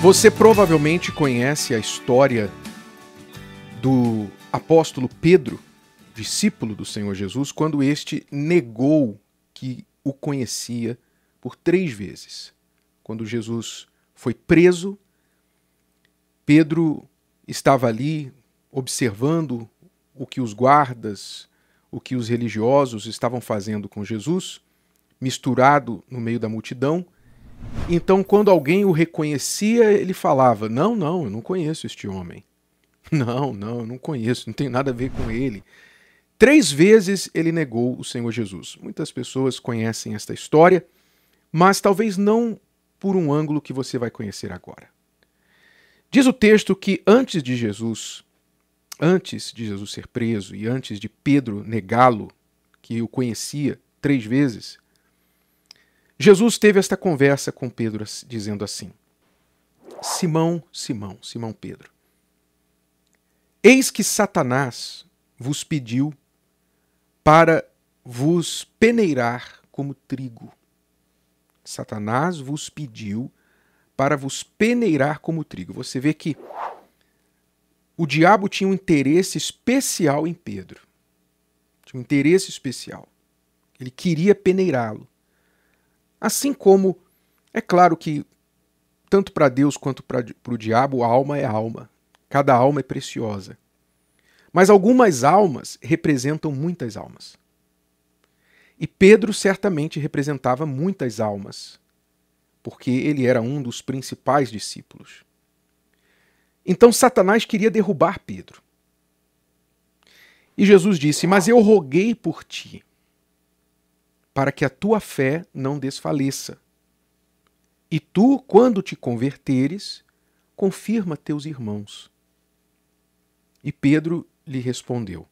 Você provavelmente conhece a história do apóstolo Pedro, discípulo do Senhor Jesus, quando este negou que o conhecia por três vezes. Quando Jesus foi preso, Pedro estava ali observando o que os guardas, o que os religiosos estavam fazendo com Jesus, misturado no meio da multidão então, quando alguém o reconhecia, ele falava: Não, não, eu não conheço este homem. Não, não, eu não conheço, não tem nada a ver com ele. Três vezes ele negou o Senhor Jesus. Muitas pessoas conhecem esta história, mas talvez não por um ângulo que você vai conhecer agora. Diz o texto que antes de Jesus, antes de Jesus ser preso e antes de Pedro negá-lo, que o conhecia três vezes, Jesus teve esta conversa com Pedro, dizendo assim: Simão, Simão, Simão Pedro, eis que Satanás vos pediu para vos peneirar como trigo. Satanás vos pediu para vos peneirar como trigo. Você vê que o diabo tinha um interesse especial em Pedro. Tinha um interesse especial. Ele queria peneirá-lo. Assim como é claro que tanto para Deus quanto para o diabo, a alma é alma. Cada alma é preciosa. Mas algumas almas representam muitas almas. E Pedro certamente representava muitas almas, porque ele era um dos principais discípulos. Então Satanás queria derrubar Pedro. E Jesus disse: Mas eu roguei por ti, para que a tua fé não desfaleça. E tu, quando te converteres, confirma teus irmãos. E Pedro lhe respondeu: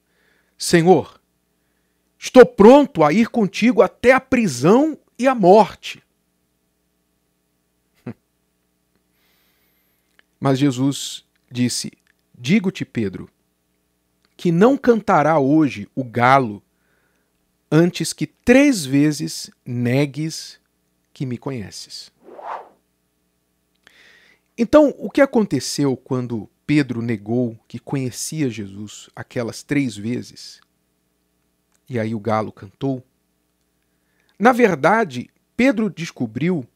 Senhor, estou pronto a ir contigo até a prisão e a morte. Mas Jesus disse: Digo-te, Pedro, que não cantará hoje o galo antes que três vezes negues que me conheces. Então, o que aconteceu quando Pedro negou que conhecia Jesus aquelas três vezes? E aí o galo cantou. Na verdade, Pedro descobriu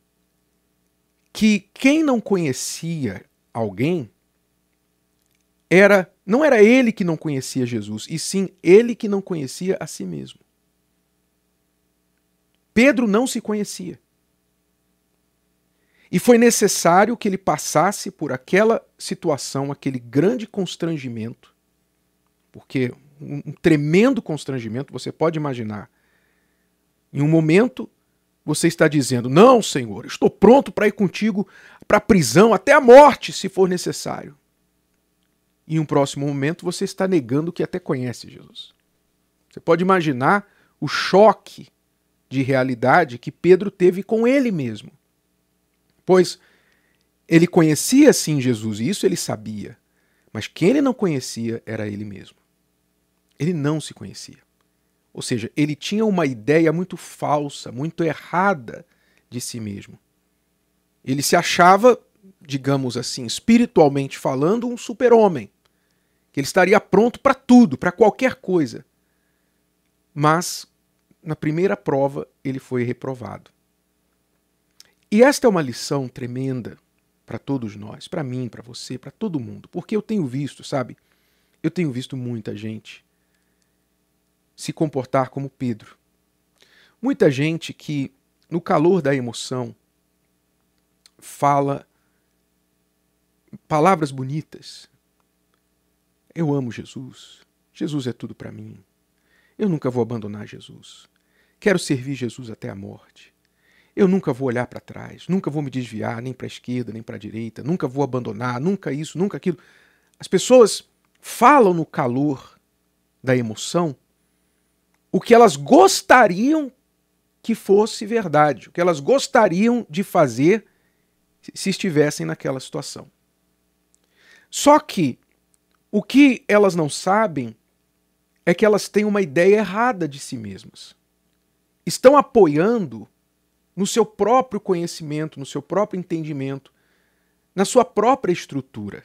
que quem não conhecia alguém era não era ele que não conhecia Jesus, e sim ele que não conhecia a si mesmo. Pedro não se conhecia. E foi necessário que ele passasse por aquela situação, aquele grande constrangimento, porque um tremendo constrangimento, você pode imaginar. Em um momento, você está dizendo: Não, Senhor, estou pronto para ir contigo para a prisão, até a morte, se for necessário. E em um próximo momento, você está negando que até conhece Jesus. Você pode imaginar o choque de realidade que Pedro teve com ele mesmo. Pois ele conhecia sim Jesus, e isso ele sabia, mas quem ele não conhecia era ele mesmo. Ele não se conhecia. Ou seja, ele tinha uma ideia muito falsa, muito errada de si mesmo. Ele se achava, digamos assim, espiritualmente falando, um super-homem, que ele estaria pronto para tudo, para qualquer coisa. Mas na primeira prova ele foi reprovado. E esta é uma lição tremenda para todos nós, para mim, para você, para todo mundo, porque eu tenho visto, sabe? Eu tenho visto muita gente se comportar como Pedro. Muita gente que, no calor da emoção, fala palavras bonitas. Eu amo Jesus. Jesus é tudo para mim. Eu nunca vou abandonar Jesus. Quero servir Jesus até a morte. Eu nunca vou olhar para trás, nunca vou me desviar nem para a esquerda nem para a direita, nunca vou abandonar, nunca isso, nunca aquilo. As pessoas falam no calor da emoção o que elas gostariam que fosse verdade, o que elas gostariam de fazer se estivessem naquela situação. Só que o que elas não sabem é que elas têm uma ideia errada de si mesmas. Estão apoiando no seu próprio conhecimento, no seu próprio entendimento, na sua própria estrutura.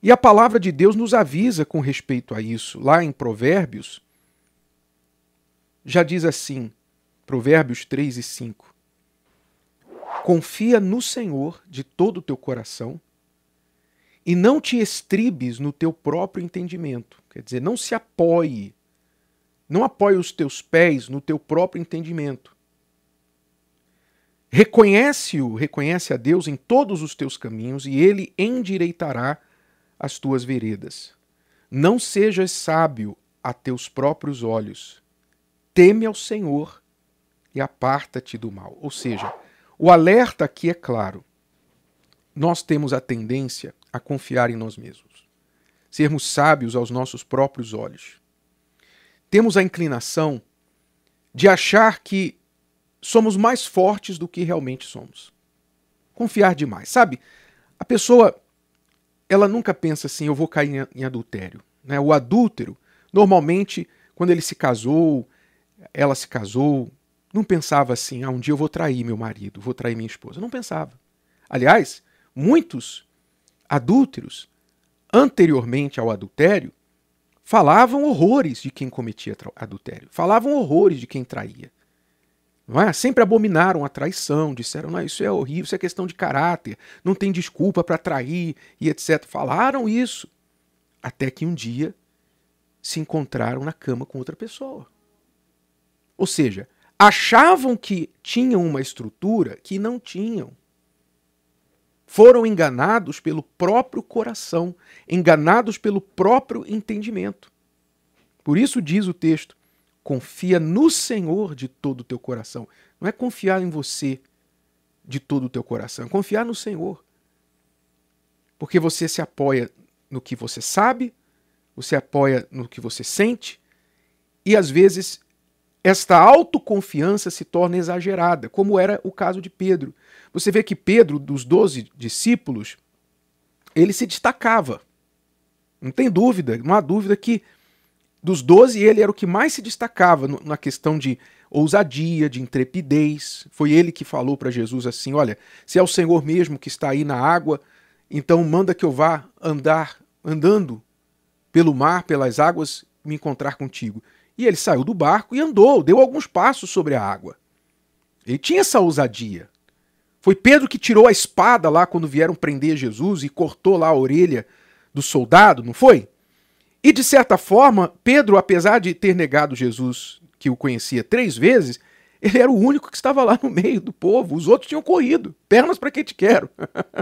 E a palavra de Deus nos avisa com respeito a isso. Lá em Provérbios, já diz assim, Provérbios 3 e 5. Confia no Senhor de todo o teu coração e não te estribes no teu próprio entendimento. Quer dizer, não se apoie, não apoie os teus pés no teu próprio entendimento. Reconhece-o, reconhece a Deus em todos os teus caminhos e ele endireitará as tuas veredas. Não sejas sábio a teus próprios olhos. Teme ao Senhor e aparta-te do mal. Ou seja, o alerta aqui é claro. Nós temos a tendência a confiar em nós mesmos, sermos sábios aos nossos próprios olhos. Temos a inclinação de achar que somos mais fortes do que realmente somos. Confiar demais. Sabe, a pessoa ela nunca pensa assim, eu vou cair em adultério. Né? O adúltero, normalmente, quando ele se casou, ela se casou, não pensava assim, ah, um dia eu vou trair meu marido, vou trair minha esposa. Não pensava. Aliás, muitos adúlteros, anteriormente ao adultério, falavam horrores de quem cometia adultério, falavam horrores de quem traía. É? Sempre abominaram a traição, disseram, não, isso é horrível, isso é questão de caráter, não tem desculpa para trair e etc. Falaram isso. Até que um dia se encontraram na cama com outra pessoa. Ou seja, achavam que tinham uma estrutura que não tinham. Foram enganados pelo próprio coração, enganados pelo próprio entendimento. Por isso diz o texto: Confia no Senhor de todo o teu coração. Não é confiar em você de todo o teu coração, é confiar no Senhor. Porque você se apoia no que você sabe, você apoia no que você sente, e às vezes esta autoconfiança se torna exagerada, como era o caso de Pedro. Você vê que Pedro, dos doze discípulos, ele se destacava. Não tem dúvida, não há dúvida que dos doze, ele era o que mais se destacava na questão de ousadia, de intrepidez. Foi ele que falou para Jesus assim: Olha, se é o Senhor mesmo que está aí na água, então manda que eu vá andar, andando pelo mar, pelas águas, me encontrar contigo. E ele saiu do barco e andou, deu alguns passos sobre a água. Ele tinha essa ousadia. Foi Pedro que tirou a espada lá quando vieram prender Jesus e cortou lá a orelha do soldado, não foi? E de certa forma, Pedro, apesar de ter negado Jesus, que o conhecia três vezes, ele era o único que estava lá no meio do povo. Os outros tinham corrido. Pernas para quem te quero.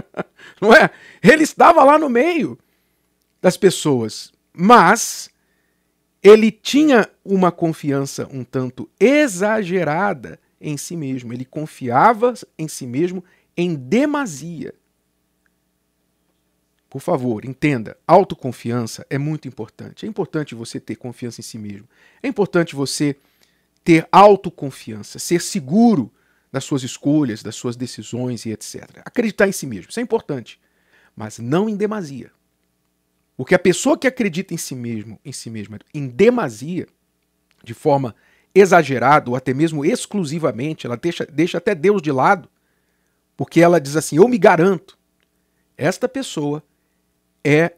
Não é? Ele estava lá no meio das pessoas. Mas ele tinha uma confiança um tanto exagerada em si mesmo. Ele confiava em si mesmo em demasia. Por favor, entenda, autoconfiança é muito importante. É importante você ter confiança em si mesmo. É importante você ter autoconfiança, ser seguro das suas escolhas, das suas decisões e etc. Acreditar em si mesmo, isso é importante, mas não em demasia. Porque a pessoa que acredita em si mesmo, em si mesma, em demasia, de forma exagerada ou até mesmo exclusivamente, ela deixa, deixa até Deus de lado, porque ela diz assim: "Eu me garanto". Esta pessoa é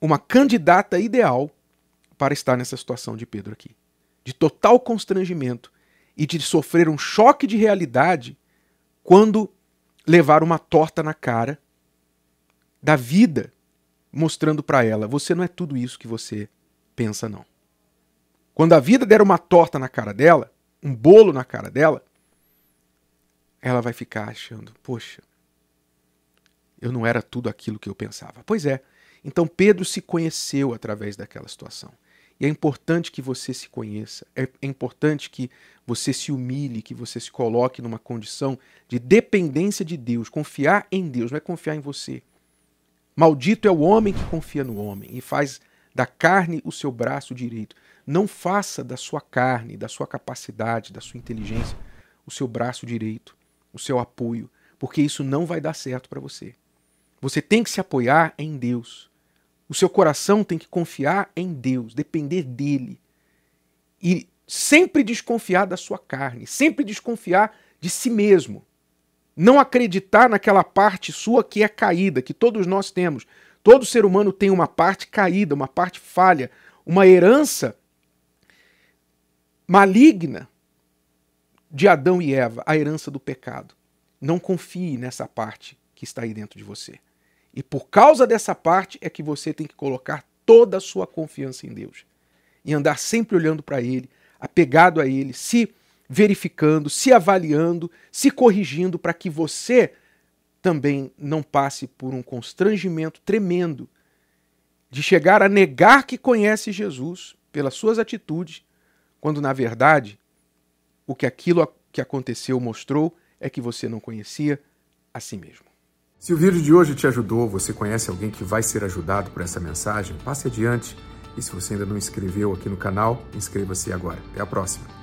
uma candidata ideal para estar nessa situação de Pedro aqui. De total constrangimento e de sofrer um choque de realidade quando levar uma torta na cara da vida, mostrando para ela: você não é tudo isso que você pensa, não. Quando a vida der uma torta na cara dela, um bolo na cara dela, ela vai ficar achando: poxa, eu não era tudo aquilo que eu pensava. Pois é, então Pedro se conheceu através daquela situação. E é importante que você se conheça, é, é importante que você se humilhe, que você se coloque numa condição de dependência de Deus, confiar em Deus, não é confiar em você. Maldito é o homem que confia no homem e faz da carne o seu braço direito. Não faça da sua carne, da sua capacidade, da sua inteligência, o seu braço direito, o seu apoio, porque isso não vai dar certo para você. Você tem que se apoiar em Deus. O seu coração tem que confiar em Deus, depender dele. E sempre desconfiar da sua carne, sempre desconfiar de si mesmo. Não acreditar naquela parte sua que é caída, que todos nós temos. Todo ser humano tem uma parte caída, uma parte falha, uma herança maligna de Adão e Eva, a herança do pecado. Não confie nessa parte que está aí dentro de você. E por causa dessa parte é que você tem que colocar toda a sua confiança em Deus e andar sempre olhando para Ele, apegado a Ele, se verificando, se avaliando, se corrigindo para que você também não passe por um constrangimento tremendo de chegar a negar que conhece Jesus pelas suas atitudes, quando na verdade o que aquilo que aconteceu mostrou é que você não conhecia a si mesmo. Se o vídeo de hoje te ajudou, você conhece alguém que vai ser ajudado por essa mensagem, passe adiante. E se você ainda não inscreveu aqui no canal, inscreva-se agora. Até a próxima.